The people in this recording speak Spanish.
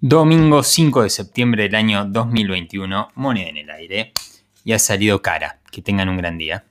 Domingo 5 de septiembre del año 2021, moneda en el aire. Y ha salido cara. Que tengan un gran día.